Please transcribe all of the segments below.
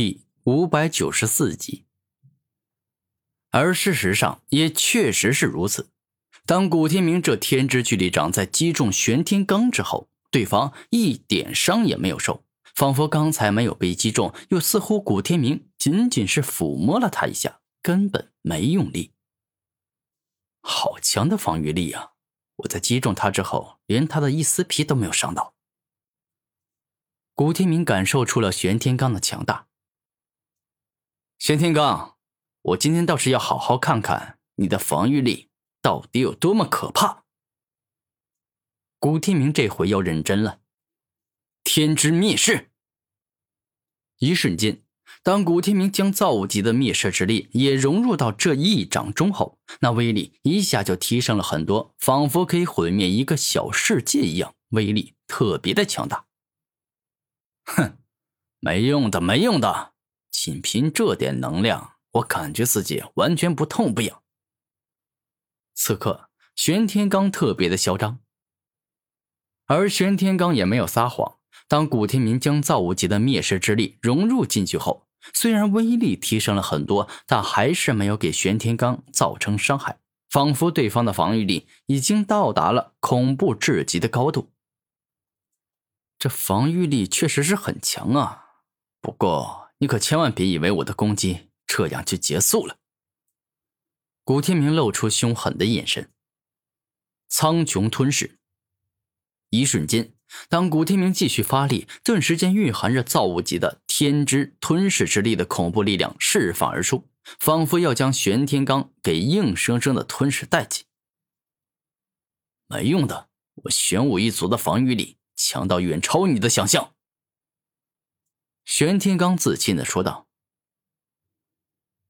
第五百九十四集。而事实上也确实是如此。当古天明这天之巨力掌在击中玄天罡之后，对方一点伤也没有受，仿佛刚才没有被击中，又似乎古天明仅仅是抚摸了他一下，根本没用力。好强的防御力啊！我在击中他之后，连他的一丝皮都没有伤到。古天明感受出了玄天罡的强大。玄天罡，我今天倒是要好好看看你的防御力到底有多么可怕。古天明这回要认真了。天之灭世。一瞬间，当古天明将造物级的灭世之力也融入到这一掌中后，那威力一下就提升了很多，仿佛可以毁灭一个小世界一样，威力特别的强大。哼，没用的，没用的。仅凭这点能量，我感觉自己完全不痛不痒。此刻，玄天罡特别的嚣张，而玄天罡也没有撒谎。当古天明将造物级的灭世之力融入进去后，虽然威力提升了很多，但还是没有给玄天罡造成伤害，仿佛对方的防御力已经到达了恐怖至极的高度。这防御力确实是很强啊，不过。你可千万别以为我的攻击这样就结束了。古天明露出凶狠的眼神。苍穹吞噬。一瞬间，当古天明继续发力，顿时间蕴含着造物级的天之吞噬之力的恐怖力量释放而出，仿佛要将玄天罡给硬生生的吞噬殆尽。没用的，我玄武一族的防御力强到远超你的想象。玄天罡自信的说道：“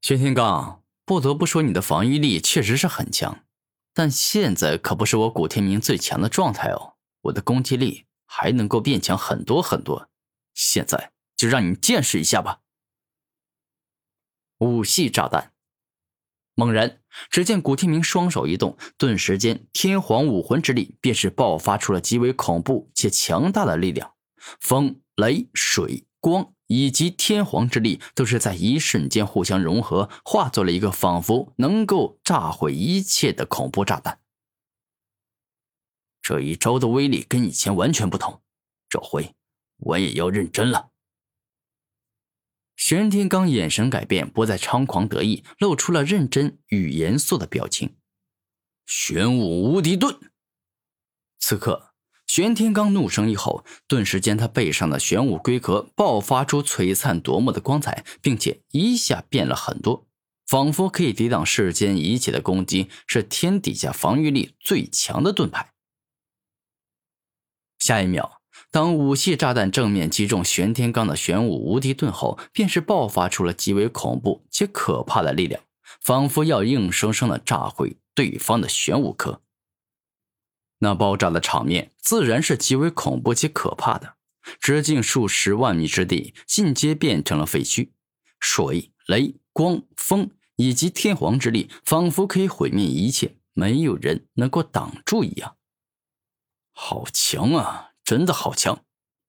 玄天罡，不得不说你的防御力确实是很强，但现在可不是我古天明最强的状态哦。我的攻击力还能够变强很多很多，现在就让你见识一下吧。”武系炸弹。猛然，只见古天明双手一动，顿时间天皇武魂之力便是爆发出了极为恐怖且强大的力量，风、雷、水。光以及天皇之力都是在一瞬间互相融合，化作了一个仿佛能够炸毁一切的恐怖炸弹。这一招的威力跟以前完全不同，这回我也要认真了。玄天罡眼神改变，不再猖狂得意，露出了认真与严肃的表情。玄武无敌盾，此刻。玄天罡怒声一吼，顿时间他背上的玄武龟壳爆发出璀璨夺目的光彩，并且一下变了很多，仿佛可以抵挡世间一切的攻击，是天底下防御力最强的盾牌。下一秒，当武器炸弹正面击中玄天罡的玄武无敌盾后，便是爆发出了极为恐怖且可怕的力量，仿佛要硬生生的炸毁对方的玄武壳。那爆炸的场面自然是极为恐怖且可怕的。直径数十万米之地尽皆变成了废墟，水、雷、光、风以及天皇之力仿佛可以毁灭一切，没有人能够挡住一样。好强啊，真的好强！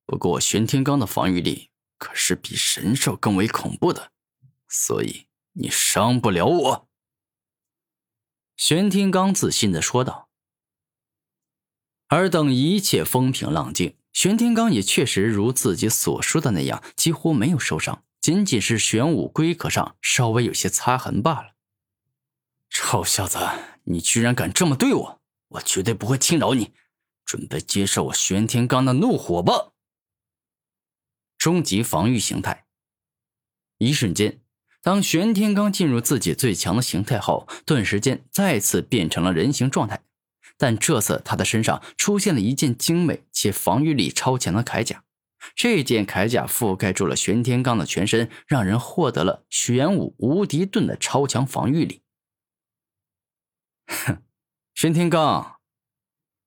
不过玄天罡的防御力可是比神兽更为恐怖的，所以你伤不了我。”玄天罡自信的说道。而等一切风平浪静，玄天罡也确实如自己所说的那样，几乎没有受伤，仅仅是玄武龟壳上稍微有些擦痕罢了。臭小子，你居然敢这么对我，我绝对不会轻饶你！准备接受我玄天罡的怒火吧！终极防御形态。一瞬间，当玄天罡进入自己最强的形态后，顿时间再次变成了人形状态。但这次他的身上出现了一件精美且防御力超强的铠甲，这件铠甲覆盖住了玄天罡的全身，让人获得了玄武无敌盾的超强防御力。哼，玄天罡，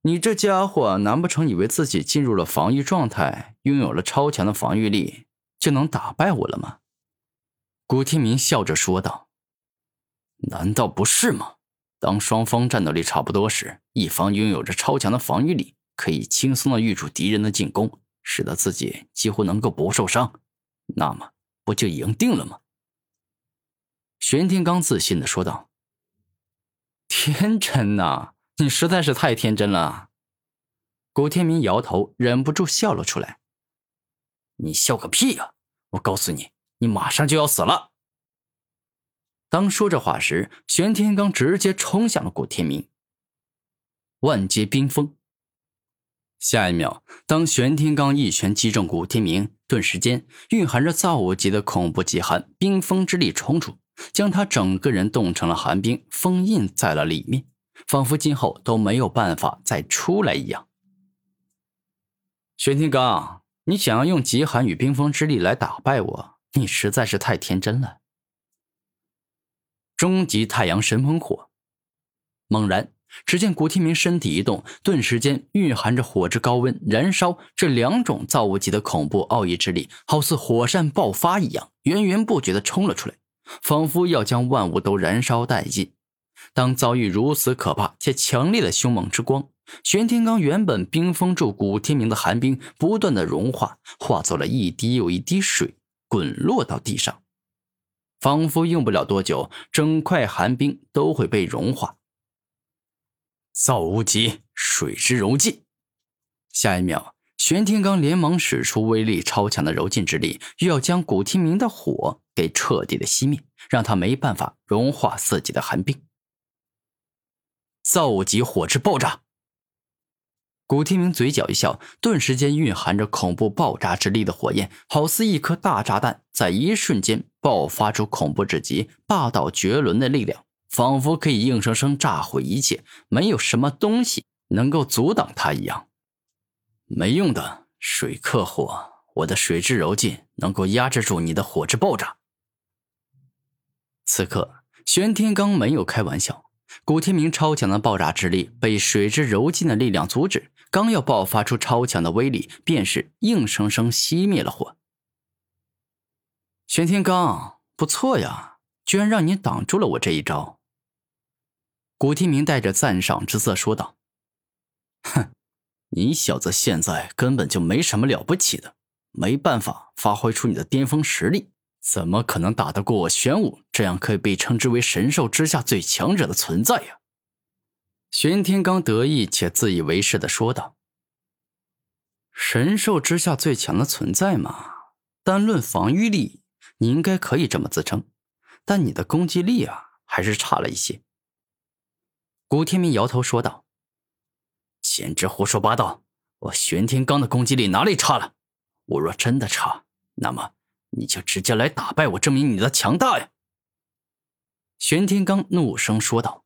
你这家伙难不成以为自己进入了防御状态，拥有了超强的防御力，就能打败我了吗？古天明笑着说道：“难道不是吗？”当双方战斗力差不多时，一方拥有着超强的防御力，可以轻松的御住敌人的进攻，使得自己几乎能够不受伤。那么，不就赢定了吗？玄天罡自信的说道：“天真呐，你实在是太天真了。”古天明摇头，忍不住笑了出来。“你笑个屁呀！我告诉你，你马上就要死了。”当说这话时，玄天罡直接冲向了古天明。万劫冰封。下一秒，当玄天罡一拳击中古天明，顿时间蕴含着造物级的恐怖极寒冰封之力冲出，将他整个人冻成了寒冰，封印在了里面，仿佛今后都没有办法再出来一样。玄天罡，你想要用极寒与冰封之力来打败我，你实在是太天真了。终极太阳神喷火，猛然，只见古天明身体一动，顿时间蕴含着火之高温燃烧这两种造物级的恐怖奥义之力，好似火山爆发一样，源源不绝的冲了出来，仿佛要将万物都燃烧殆尽。当遭遇如此可怕且强烈的凶猛之光，玄天罡原本冰封住古天明的寒冰，不断的融化，化作了一滴又一滴水，滚落到地上。仿佛用不了多久，整块寒冰都会被融化。造物级水之柔劲，下一秒，玄天罡连忙使出威力超强的柔劲之力，又要将古天明的火给彻底的熄灭，让他没办法融化自己的寒冰。造物级火之爆炸。古天明嘴角一笑，顿时间蕴含着恐怖爆炸之力的火焰，好似一颗大炸弹，在一瞬间爆发出恐怖至极、霸道绝伦的力量，仿佛可以硬生生炸毁一切，没有什么东西能够阻挡它一样。没用的，水克火，我的水之柔劲能够压制住你的火之爆炸。此刻，玄天罡没有开玩笑，古天明超强的爆炸之力被水之柔劲的力量阻止。刚要爆发出超强的威力，便是硬生生熄灭了火。玄天罡，不错呀，居然让你挡住了我这一招。古天明带着赞赏之色说道：“哼，你小子现在根本就没什么了不起的，没办法发挥出你的巅峰实力，怎么可能打得过我玄武这样可以被称之为神兽之下最强者的存在呀？”玄天罡得意且自以为是的说道：“神兽之下最强的存在嘛，单论防御力，你应该可以这么自称，但你的攻击力啊，还是差了一些。”古天明摇头说道：“简直胡说八道！我玄天罡的攻击力哪里差了？我若真的差，那么你就直接来打败我，证明你的强大呀！”玄天罡怒声说道。